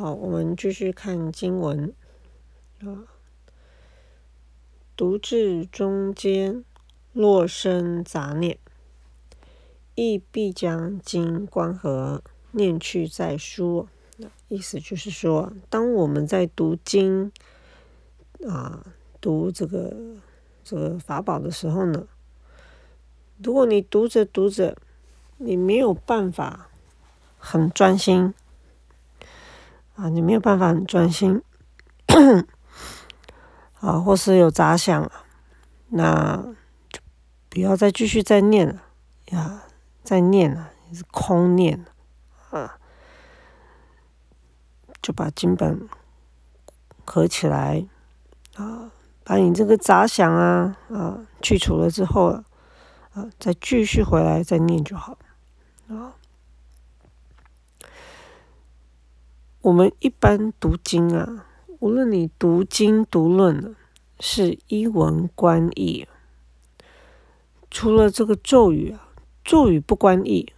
好，我们继续看经文啊。读至中间，若生杂念，亦必将经观合，念去再书。意思就是说，当我们在读经啊，读这个这个法宝的时候呢，如果你读着读着，你没有办法很专心。啊，你没有办法很专心，啊，或是有杂想，那就不要再继续再念了呀，再念了是空念啊，就把经本合起来啊，把你这个杂想啊啊去除了之后啊，再继续回来再念就好啊。我们一般读经啊，无论你读经读论是一文观义，除了这个咒语啊，咒语不观义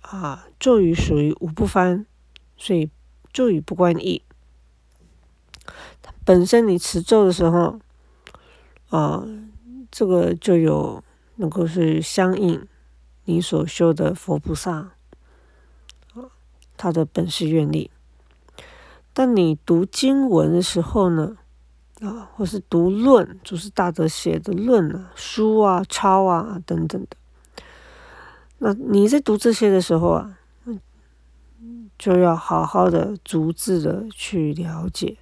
啊，咒语属于五不翻，所以咒语不观义。本身你持咒的时候啊，这个就有能够是相应你所修的佛菩萨啊，他的本事愿力。但你读经文的时候呢，啊，或是读论，就是大德写的论啊、书啊、抄啊等等的，那你在读这些的时候啊，就要好好的逐字的去了解。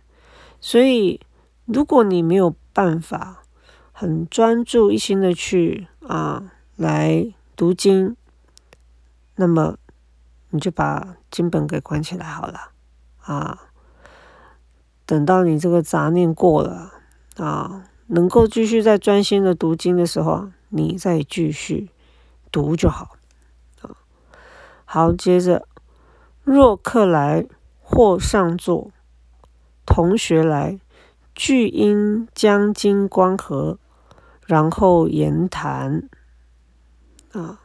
所以，如果你没有办法很专注一心的去啊来读经，那么你就把经本给关起来好了，啊。等到你这个杂念过了啊，能够继续再专心的读经的时候，你再继续读就好啊。好，接着，若客来或上座，同学来，俱应将经观合，然后言谈啊。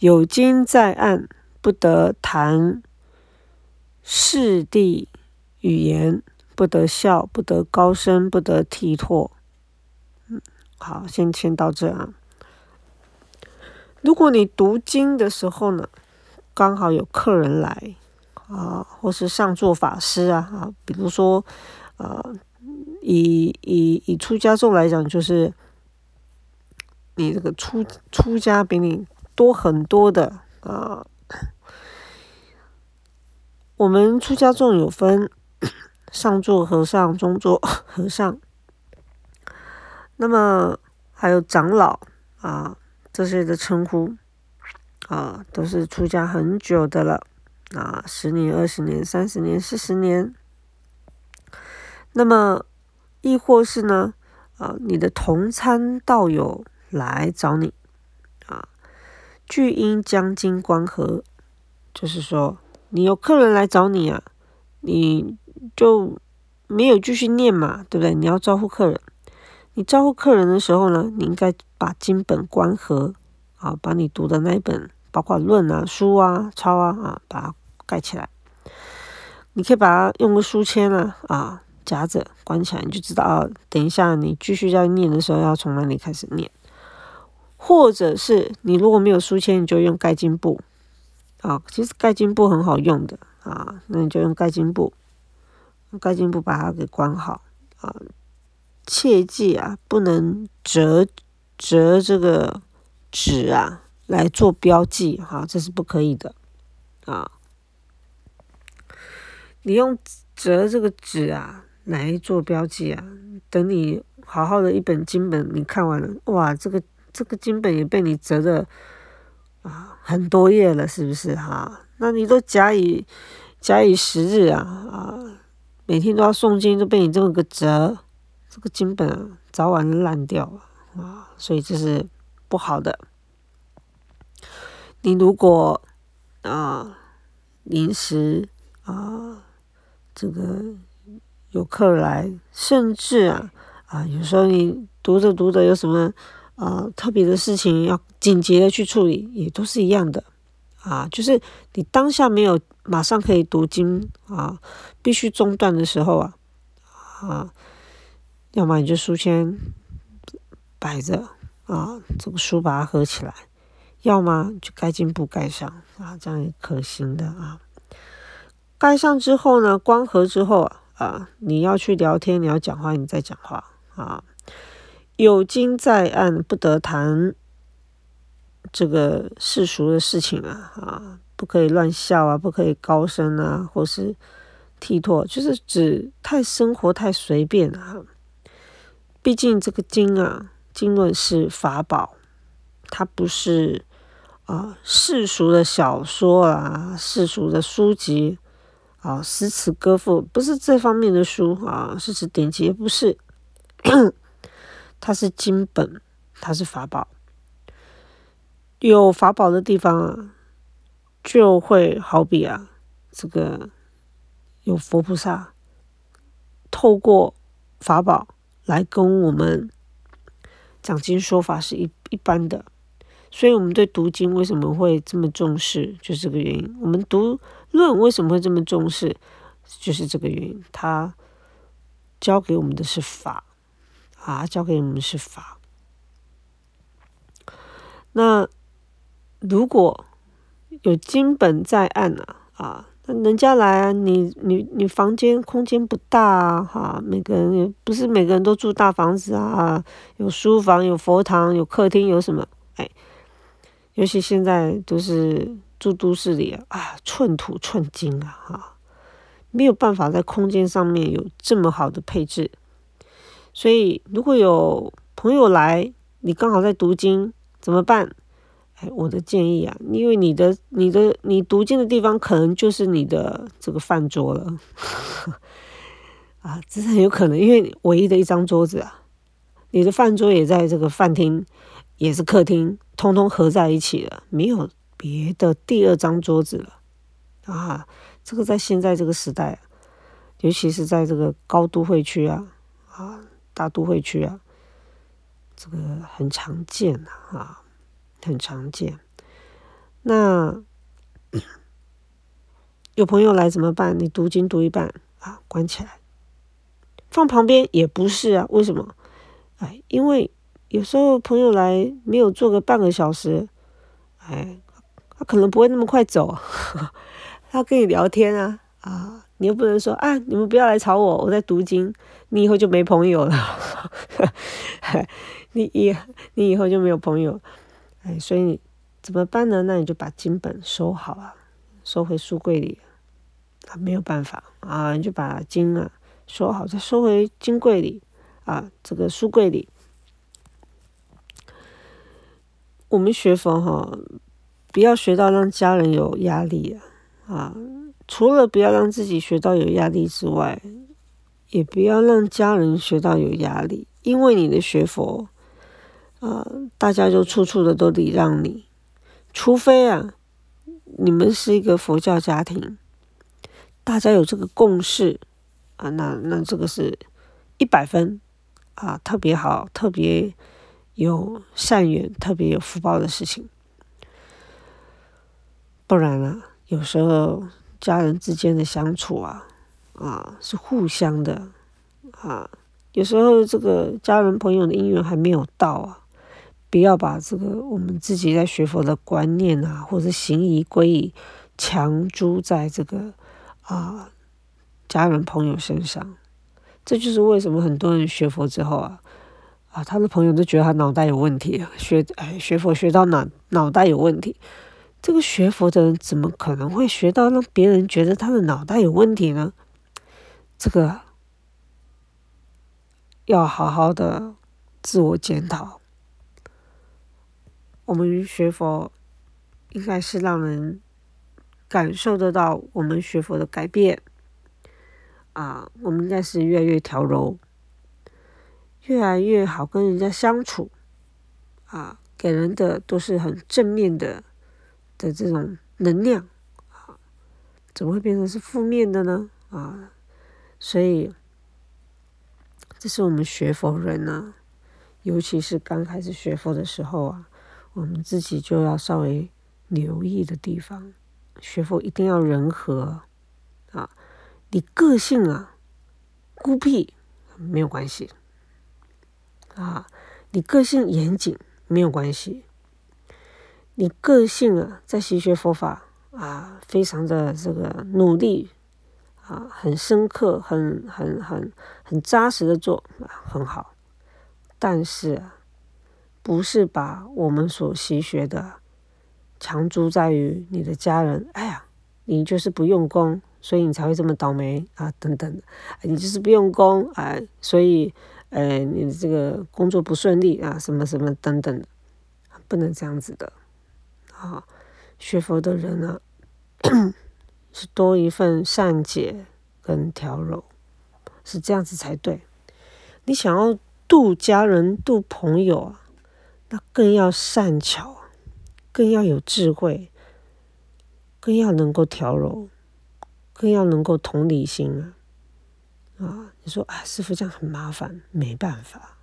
有经在案，不得谈事地语言。不得笑，不得高声，不得啼唾。嗯，好，先签到这啊。如果你读经的时候呢，刚好有客人来啊，或是上座法师啊啊，比如说啊，以以以出家众来讲，就是你这个出出家比你多很多的啊。我们出家众有分。上座和尚、中座 和尚，那么还有长老啊，这些的称呼啊，都是出家很久的了啊，十年、二十年、三十年、四十年。那么亦或是呢啊，你的同参道友来找你啊，聚因将经观合，就是说你有客人来找你啊，你。就没有继续念嘛，对不对？你要招呼客人，你招呼客人的时候呢，你应该把经本关合，啊，把你读的那一本，包括论啊、书啊、抄啊，啊，把它盖起来。你可以把它用个书签啊，啊，夹着关起来，你就知道啊。等一下你继续要念的时候，要从哪里开始念？或者是你如果没有书签，你就用盖经簿，啊，其实盖经簿很好用的啊，那你就用盖经簿。盖金不把它给关好啊！切记啊，不能折折这个纸啊来做标记哈，这是不可以的啊！你用折这个纸啊来做标记啊，等你好好的一本经本你看完了，哇，这个这个经本也被你折的啊很多页了，是不是哈？那你都假以假以时日啊啊！每天都要诵经，都被你这么个折，这个经本早晚烂掉了啊！所以这是不好的。你如果啊临时啊这个有客来，甚至啊啊有时候你读着读着有什么啊特别的事情要紧急的去处理，也都是一样的啊。就是你当下没有马上可以读经啊，必须中断的时候啊，啊，要么你就书签摆着啊，这个书把它合起来，要么就盖进布盖上啊，这样也可行的啊。盖上之后呢，光合之后啊，你要去聊天，你要讲话，你再讲话啊。有经在案，不得谈这个世俗的事情啊啊。不可以乱笑啊！不可以高声啊，或是剔唾，就是指太生活太随便啊。毕竟这个经啊，经论是法宝，它不是啊世俗的小说啊，世俗的书籍啊，诗词歌赋不是这方面的书啊，是指典籍，不是。它是经本，它是法宝，有法宝的地方啊。就会好比啊，这个有佛菩萨透过法宝来跟我们讲经说法是一一般的，所以我们对读经为什么会这么重视，就是这个原因。我们读论为什么会这么重视，就是这个原因。他教给我们的是法啊，教给我们是法。那如果有金本在案啊，啊，那人家来啊，你你你房间空间不大啊，哈，每个人也不是每个人都住大房子啊，有书房，有佛堂，有客厅，有什么？哎，尤其现在都是住都市里啊，寸土寸金啊，哈，没有办法在空间上面有这么好的配置，所以如果有朋友来，你刚好在读经，怎么办？我的建议啊，因为你的、你的、你读经的地方可能就是你的这个饭桌了，啊，这是很有可能，因为唯一的一张桌子啊，你的饭桌也在这个饭厅，也是客厅，通通合在一起了，没有别的第二张桌子了，啊，这个在现在这个时代，尤其是在这个高都会区啊，啊，大都会区啊，这个很常见啊。很常见，那 有朋友来怎么办？你读经读一半啊，关起来，放旁边也不是啊？为什么？哎，因为有时候朋友来没有坐个半个小时，哎，他可能不会那么快走，他跟你聊天啊啊，你又不能说啊，你们不要来吵我，我在读经，你以后就没朋友了，你以你以后就没有朋友。哎，所以你怎么办呢？那你就把经本收好啊，收回书柜里啊，没有办法啊，你就把经啊收好，再收回金柜里啊，这个书柜里。我们学佛哈，不要学到让家人有压力啊啊！除了不要让自己学到有压力之外，也不要让家人学到有压力，因为你的学佛。呃，大家就处处的都礼让你，除非啊，你们是一个佛教家庭，大家有这个共识啊，那那这个是一百分啊，特别好，特别有善缘，特别有福报的事情。不然啊，有时候家人之间的相处啊，啊是互相的啊，有时候这个家人朋友的姻缘还没有到啊。不要把这个我们自己在学佛的观念啊，或者行仪归仪强租在这个啊家人朋友身上。这就是为什么很多人学佛之后啊，啊他的朋友都觉得他脑袋有问题，学哎学佛学到脑脑袋有问题。这个学佛的人怎么可能会学到让别人觉得他的脑袋有问题呢？这个要好好的自我检讨。我们学佛，应该是让人感受得到我们学佛的改变啊！我们应该是越来越调柔，越来越好跟人家相处啊，给人的都是很正面的的这种能量啊，怎么会变成是负面的呢？啊，所以这是我们学佛人呢，尤其是刚开始学佛的时候啊。我们自己就要稍微留意的地方学佛一定要人和啊，你个性啊孤僻没有关系啊，你个性严谨没有关系，你个性啊在习学佛法啊非常的这个努力啊，很深刻，很很很很扎实的做啊很好，但是啊不是把我们所习学的。强租在于你的家人，哎呀，你就是不用功，所以你才会这么倒霉啊！等等，你就是不用功哎，所以，呃，你的这个工作不顺利啊，什么什么等等，不能这样子的啊！学佛的人呢，是多一份善解跟调柔，是这样子才对。你想要度家人、度朋友啊，那更要善巧。更要有智慧，更要能够调柔，更要能够同理心啊！啊，你说啊，师傅这样很麻烦，没办法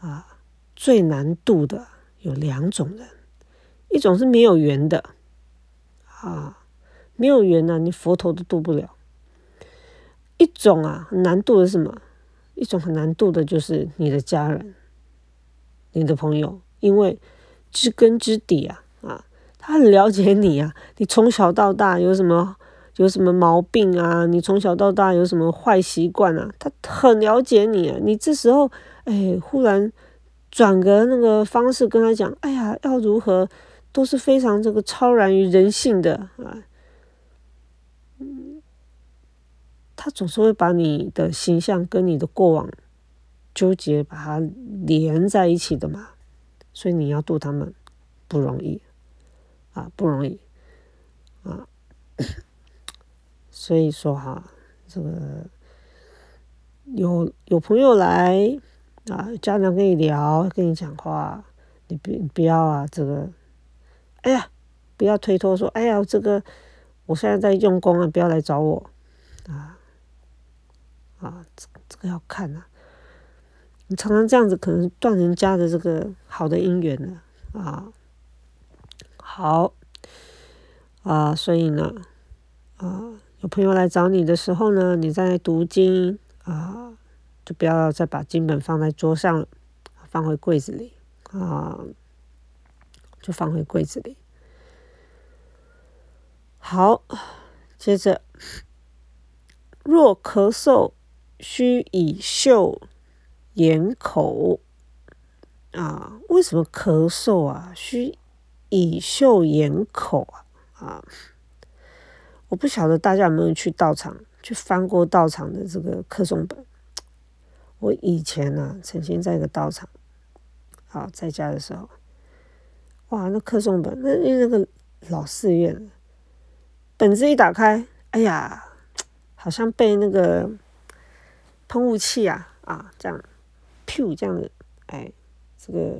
啊。最难度的有两种人，一种是没有缘的啊，没有缘呢，你佛头都渡不了。一种啊，难度的是什么？一种很难度的就是你的家人、你的朋友，因为。知根知底啊，啊，他很了解你啊。你从小到大有什么有什么毛病啊？你从小到大有什么坏习惯啊？他很了解你啊。你这时候，哎，忽然转个那个方式跟他讲，哎呀，要如何，都是非常这个超然于人性的啊。嗯，他总是会把你的形象跟你的过往纠结，把它连在一起的嘛。所以你要度他们不容易啊，不容易啊。所以说哈，这个有有朋友来啊，家长跟你聊，跟你讲话，你别不要啊，这个，哎呀，不要推脱说，哎呀，这个我现在在用功啊，不要来找我啊啊，这这个要看啊。你常常这样子，可能断人家的这个好的姻缘了啊。好啊，所以呢，啊，有朋友来找你的时候呢，你在读经啊，就不要再把经本放在桌上了，放回柜子里啊，就放回柜子里。好，接着，若咳嗽，须以嗅。眼口啊，为什么咳嗽啊？需以嗅眼口啊啊！我不晓得大家有没有去道场去翻过道场的这个课诵本。我以前呢，曾经在一个道场啊，在家的时候，哇，那课诵本，那那个老寺院，本子一打开，哎呀，好像被那个喷雾器啊啊这样。Q 这样的，哎，这个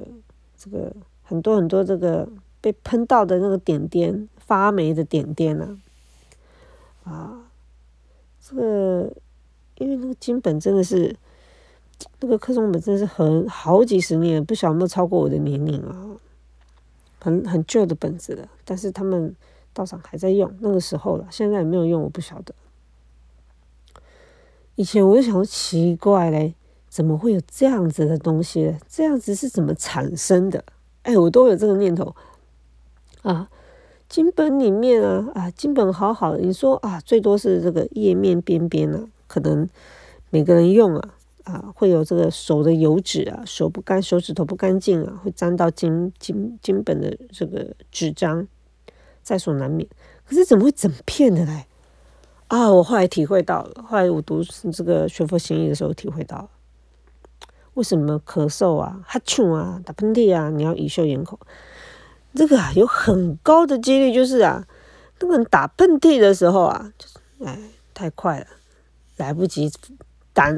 这个很多很多这个被喷到的那个点点发霉的点点啊，啊，这个因为那个金本真的是那个课诵本真的是很好几十年，不晓得有没有超过我的年龄啊，很很旧的本子了，但是他们道场还在用那个时候了，现在有没有用我不晓得。以前我就想说奇怪嘞。怎么会有这样子的东西？这样子是怎么产生的？哎，我都有这个念头啊。经本里面啊啊，经本好好，你说啊，最多是这个页面边边啊，可能每个人用啊啊，会有这个手的油脂啊，手不干，手指头不干净啊，会沾到经经经本的这个纸张，在所难免。可是怎么会整片的嘞？啊，我后来体会到了，后来我读这个学佛行义的时候体会到了。为什么咳嗽啊、哈欠啊、打喷嚏啊？你要以袖掩口，这个啊有很高的几率就是啊，那个人打喷嚏的时候啊，就是哎太快了，来不及打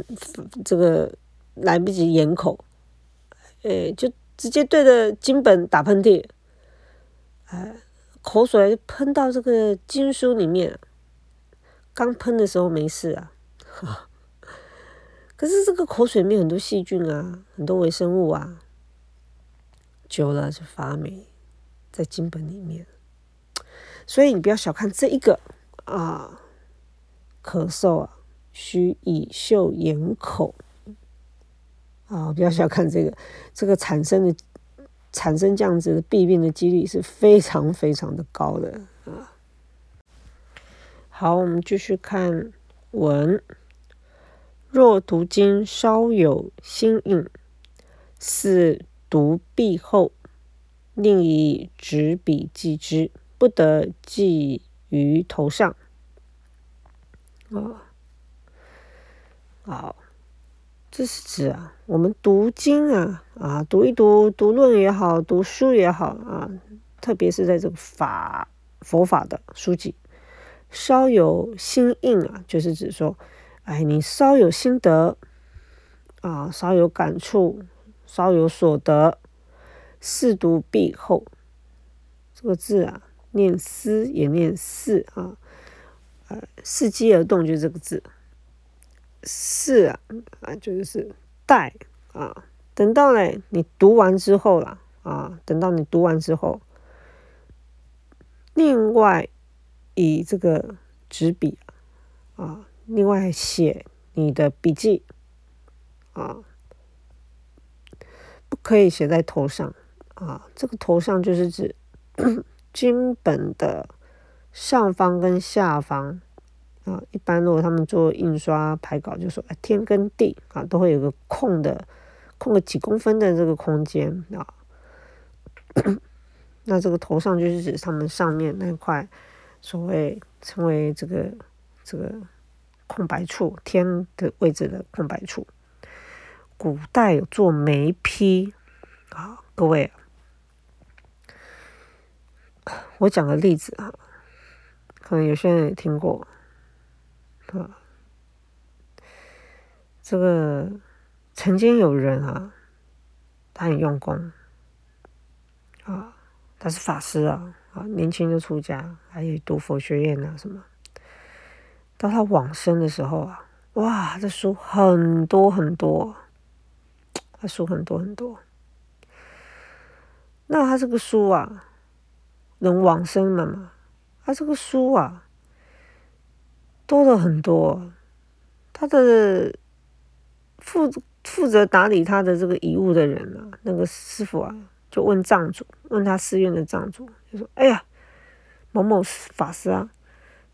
这个来不及掩口，哎就直接对着经本打喷嚏，哎口水喷到这个经书里面，刚喷的时候没事啊。可是这个口水里面很多细菌啊，很多微生物啊，久了就发霉，在金本里面。所以你不要小看这一个啊，咳嗽啊，需以嗅掩口啊，不要小看这个，这个产生的产生这样子的弊病的几率是非常非常的高的啊。好，我们继续看文。若读经稍有心印，似读毕后，另以纸笔记之，不得记于头上。啊，好，这是指啊，我们读经啊，啊，读一读读论也好，读书也好啊，特别是在这个法佛法的书籍，稍有心印啊，就是指说。哎，你稍有心得啊，稍有感触，稍有所得，四读毕后，这个字啊，念思也念四啊，呃，伺机而动就这个字，四啊啊就是待啊，等到嘞你读完之后啦啊，等到你读完之后，另外以这个纸笔啊。另外写你的笔记啊，不可以写在头上啊。这个头上就是指 经本的上方跟下方啊。一般如果他们做印刷排稿，就说天跟地啊都会有个空的，空个几公分的这个空间啊。那这个头上就是指他们上面那块所谓称为这个这个。空白处，天的位置的空白处。古代有做眉批啊，各位，我讲个例子啊，可能有些人也听过啊。这个曾经有人啊，他很用功啊，他是法师啊，啊，年轻就出家，还有读佛学院啊什么。到他往生的时候啊，哇，这书很多很多，他书很多很多。那他这个书啊，能往生了嘛？他这个书啊，多了很多。他的负负责打理他的这个遗物的人啊，那个师傅啊，就问藏主，问他寺院的藏主，就说：“哎呀，某某法师啊。”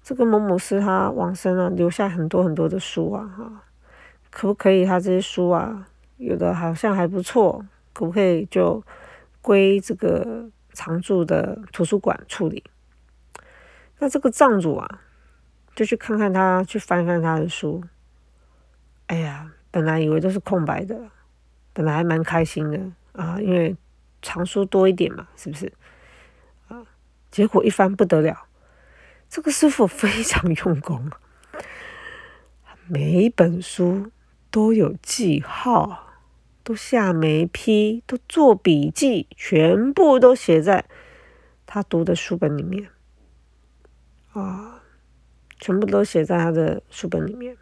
这个某某师他往生了，留下很多很多的书啊，哈，可不可以？他这些书啊，有的好像还不错，可不可以就归这个常住的图书馆处理？那这个藏主啊，就去看看他，去翻翻他的书。哎呀，本来以为都是空白的，本来还蛮开心的啊，因为藏书多一点嘛，是不是？啊，结果一翻不得了。这个师傅非常用功，每一本书都有记号，都下眉批，都做笔记，全部都写在他读的书本里面。啊，全部都写在他的书本里面。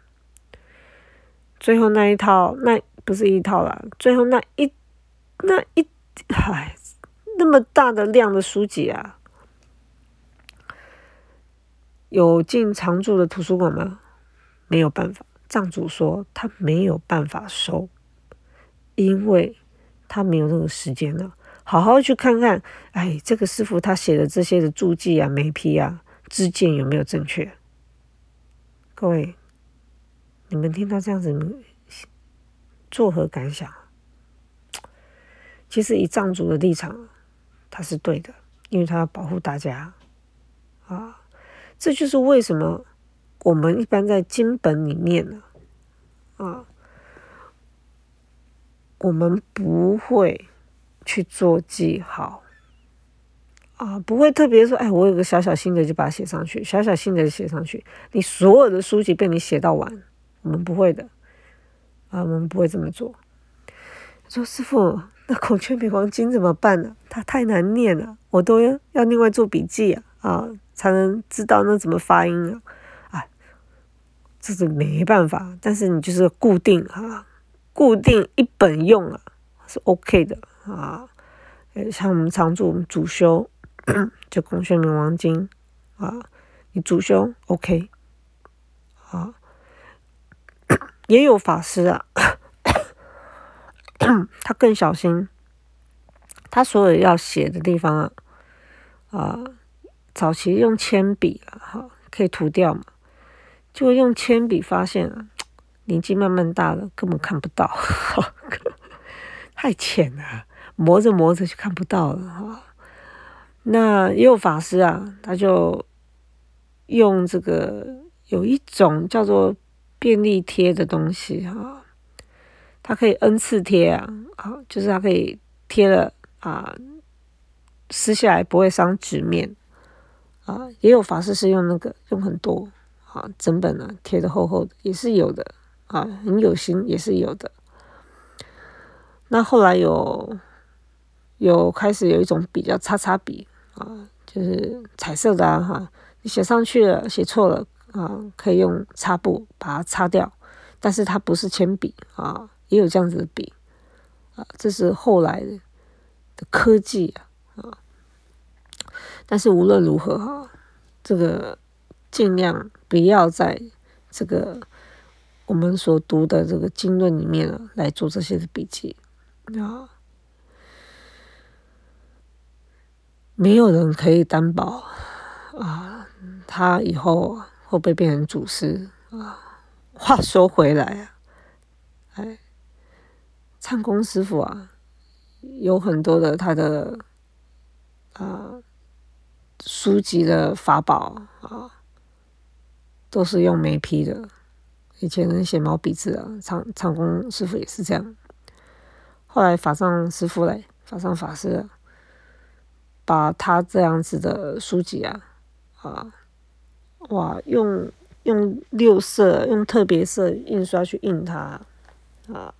最后那一套，那不是一套了，最后那一那一，唉，那么大的量的书籍啊！有进常住的图书馆吗？没有办法，藏主说他没有办法收，因为他没有那个时间了。好好去看看，哎，这个师傅他写的这些的注记啊、眉批啊、知见有没有正确？各位，你们听到这样子，作何感想？其实以藏族的立场，他是对的，因为他要保护大家啊。这就是为什么我们一般在经本里面呢，啊，我们不会去做记号，啊，不会特别说，哎，我有个小小心得就把它写上去，小小心得写上去。你所有的书籍被你写到完，我们不会的，啊，我们不会这么做。说师傅，那《孔雀明王经》怎么办呢？它太难念了，我都要要另外做笔记啊，啊。才能知道那怎么发音啊！啊，这是没办法，但是你就是固定啊，固定一本用啊，是 OK 的啊。像我们常住主修就《孔雀明王经》啊，你主修 OK 啊，也有法师啊，他更小心，他所有要写的地方啊，啊，早期用铅笔啊，哈，可以涂掉嘛，就用铅笔发现，年纪慢慢大了，根本看不到，太浅了，磨着磨着就看不到了哈。那也有法师啊，他就用这个有一种叫做便利贴的东西哈，它可以 N 次贴啊，啊，就是它可以贴了啊，撕下来不会伤纸面。啊。也有法师是用那个用很多啊，整本啊贴的厚厚的也是有的啊，很有心也是有的。那后来有有开始有一种笔叫擦擦笔。啊，就是彩色的啊，哈，你写上去了，写错了啊，可以用擦布把它擦掉，但是它不是铅笔啊，也有这样子的笔啊，这是后来的科技，啊，但是无论如何哈，这个尽量不要在这个我们所读的这个经论里面啊来做这些的笔记啊。没有人可以担保啊，他以后会不会变成祖师啊？话说回来啊，哎，唱功师傅啊，有很多的他的啊书籍的法宝啊，都是用眉批的。以前人写毛笔字啊，唱唱功师傅也是这样。后来法上师傅嘞，法上法师。把他这样子的书籍啊，啊，哇，用用六色、用特别色印刷去印它，啊，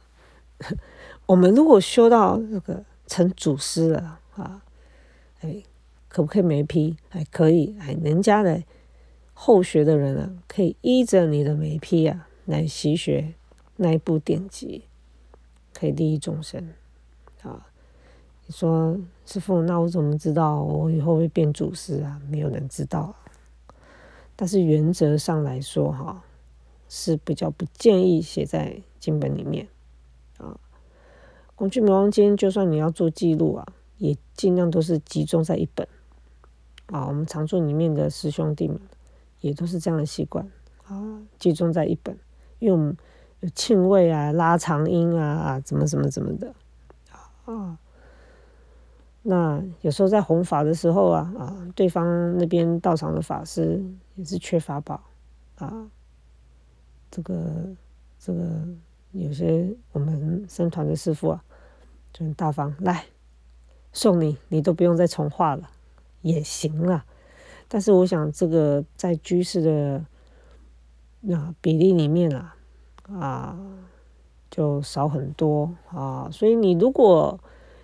我们如果修到这个成祖师了啊，哎，可不可以没批？还可以，哎，人家的后学的人啊，可以依着你的眉批啊来习学那一部典籍，可以利益众生，啊。你说师傅，那我怎么知道我以后会变祖师啊？没有人知道。但是原则上来说，哈，是比较不建议写在经本里面啊。工具魔王经，就算你要做记录啊，也尽量都是集中在一本啊。我们常住里面的师兄弟们也都是这样的习惯啊，集中在一本，用庆位啊、拉长音啊、啊怎么怎么怎么的啊。那有时候在弘法的时候啊啊，对方那边到场的法师也是缺法宝啊，这个这个有些我们僧团的师傅啊就很大方，来送你，你都不用再重画了，也行了。但是我想这个在居士的那比例里面啊啊就少很多啊，所以你如果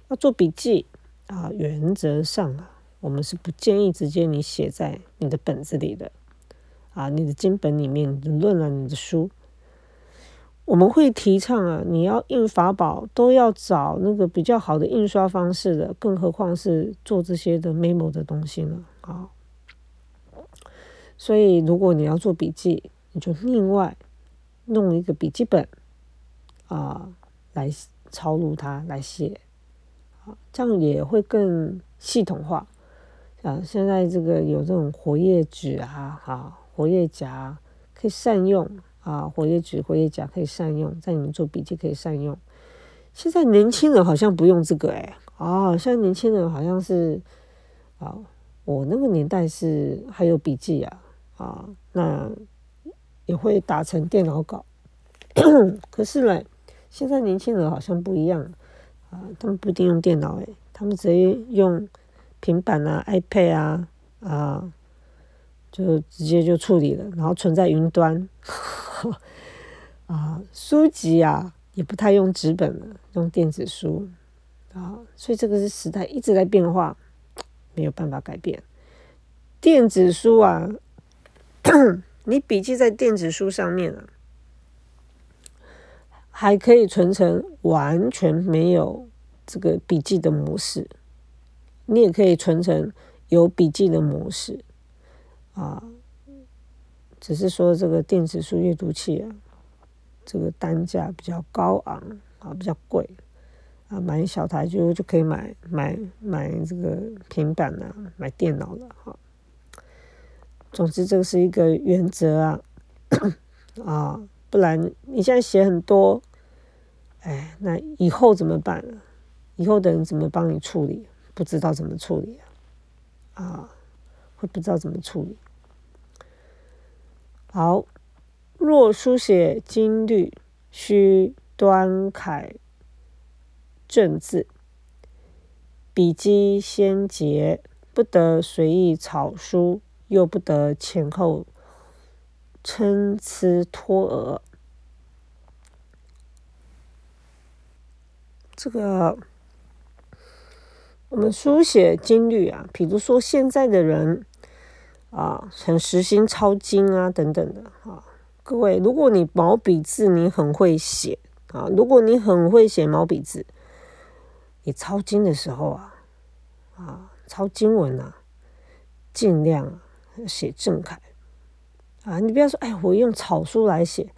要做笔记。啊，原则上啊，我们是不建议直接你写在你的本子里的，啊，你的经本里面，你的论了，你的书，我们会提倡啊，你要印法宝都要找那个比较好的印刷方式的，更何况是做这些的 memo 的东西呢？啊，所以如果你要做笔记，你就另外弄一个笔记本啊，来抄录它来写啊。这样也会更系统化啊！现在这个有这种活页纸啊，哈，活页夹可以善用啊，活页纸、活页夹可以善用，在你们做笔记可以善用。现在年轻人好像不用这个哎，哦，现在年轻人好像是啊，我那个年代是还有笔记啊，啊，那也会打成电脑稿，可是呢，现在年轻人好像不一样。啊，他们不一定用电脑诶，他们直接用平板啊、iPad 啊啊，就直接就处理了，然后存在云端。啊，书籍啊也不太用纸本了，用电子书啊，所以这个是时代一直在变化，没有办法改变。电子书啊，你笔记在电子书上面啊。还可以存成完全没有这个笔记的模式，你也可以存成有笔记的模式啊，只是说这个电子书阅读器啊，这个单价比较高昂啊，比较贵啊，买一小台就就可以买买买这个平板了，买电脑了哈。总之，这个是一个原则啊，啊，不然你现在写很多，哎，那以后怎么办？以后的人怎么帮你处理？不知道怎么处理啊，啊，会不知道怎么处理。好，若书写金律，须端楷正字，笔迹先洁，不得随意草书。又不得前后参差脱讹，这个我们书写经律啊，比如说现在的人啊，很实心抄经啊等等的啊。各位，如果你毛笔字你很会写啊，如果你很会写毛笔字，你抄经的时候啊啊，抄经文啊，尽量。写正楷啊！你不要说，哎，我用草书来写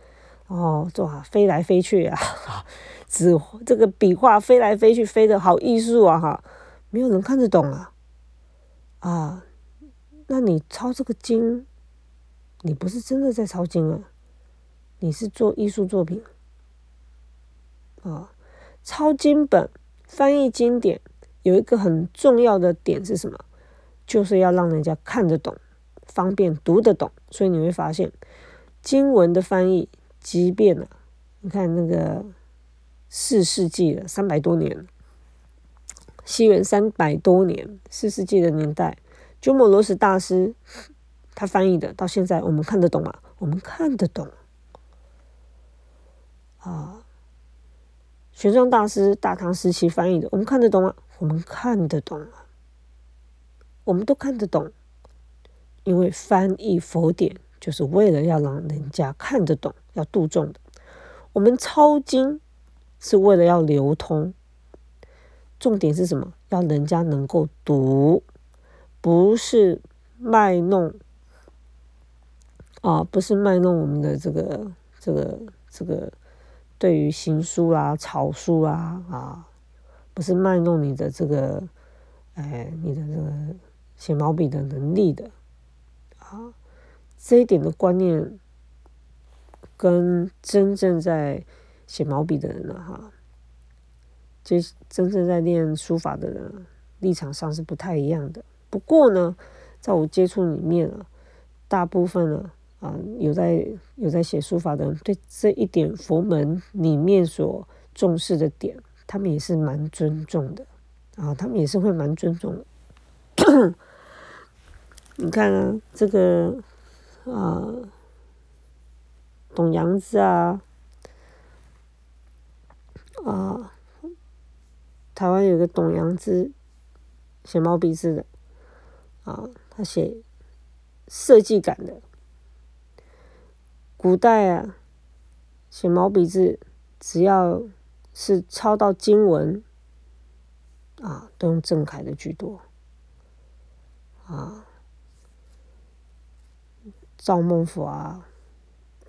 哦，哇，飞来飞去啊，纸这个笔画飞来飞去，飞的好艺术啊！哈，没有人看得懂啊啊！那你抄这个经，你不是真的在抄经啊，你是做艺术作品啊！抄经本、翻译经典，有一个很重要的点是什么？就是要让人家看得懂。方便读得懂，所以你会发现经文的翻译，即便了，你看那个四世纪了，三百多年，西元三百多年，四世纪的年代，鸠摩罗什大师他翻译的，到现在我们看得懂吗？我们看得懂啊。玄奘大师大唐时期翻译的，我们看得懂吗？我们看得懂啊，我们都看得懂。因为翻译佛典就是为了要让人家看得懂，要度众的。我们抄经是为了要流通，重点是什么？要人家能够读，不是卖弄啊，不是卖弄我们的这个这个这个对于行书啦、草书啦啊，不是卖弄你的这个哎，你的这个写毛笔的能力的。啊，这一点的观念跟真正在写毛笔的人呢，哈，这真正在练书法的人立场上是不太一样的。不过呢，在我接触里面啊，大部分呢，啊，有在有在写书法的人，对这一点佛门里面所重视的点，他们也是蛮尊重的啊，他们也是会蛮尊重的。你看啊，这个啊，董阳子啊，啊，台湾有个董阳子写毛笔字的啊，他写设计感的。古代啊，写毛笔字，只要是抄到经文啊，都用正楷的居多啊。赵孟俯啊，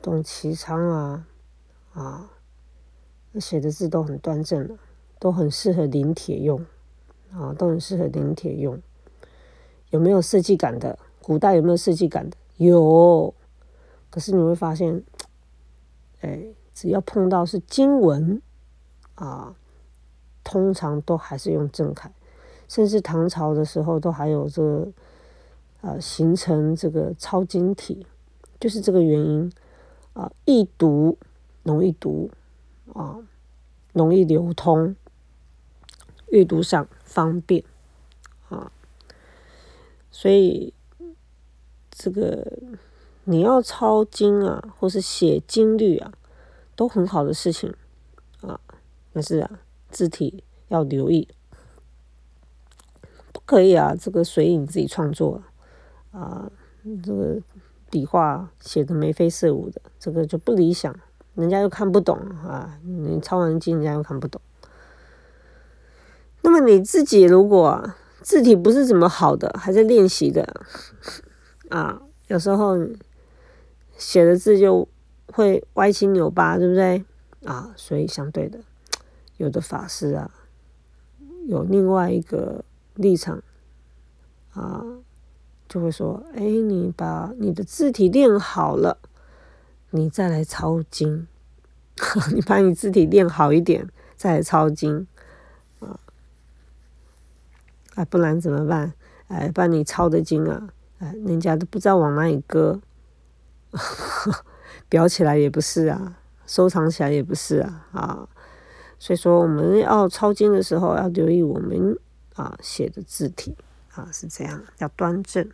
董其昌啊，啊，写的字都很端正的，都很适合临帖用，啊，都很适合临帖用。有没有设计感的？古代有没有设计感的？有。可是你会发现，哎，只要碰到是经文，啊，通常都还是用正楷，甚至唐朝的时候都还有这个。啊，形成这个抄经体，就是这个原因啊，易读，容易读啊，容易流通，阅读上方便啊，所以这个你要抄经啊，或是写经律啊，都很好的事情啊，但是啊，字体要留意，不可以啊，这个随意你自己创作。啊，这个笔画写的眉飞色舞的，这个就不理想，人家又看不懂啊。你抄完经，人家又看不懂。那么你自己如果字体不是怎么好的，还在练习的 啊，有时候写的字就会歪七扭八，对不对？啊，所以相对的，有的法师啊，有另外一个立场啊，就会说：哎，你把你的字体练好了，你再来抄经。你把你字体练好一点，再来抄经！啊，不然怎么办？哎，把你抄的经啊，哎，人家都不知道往哪里搁，裱起来也不是啊，收藏起来也不是啊，啊！所以说，我们要抄经的时候，要留意我们啊写的字体啊是这样，要端正。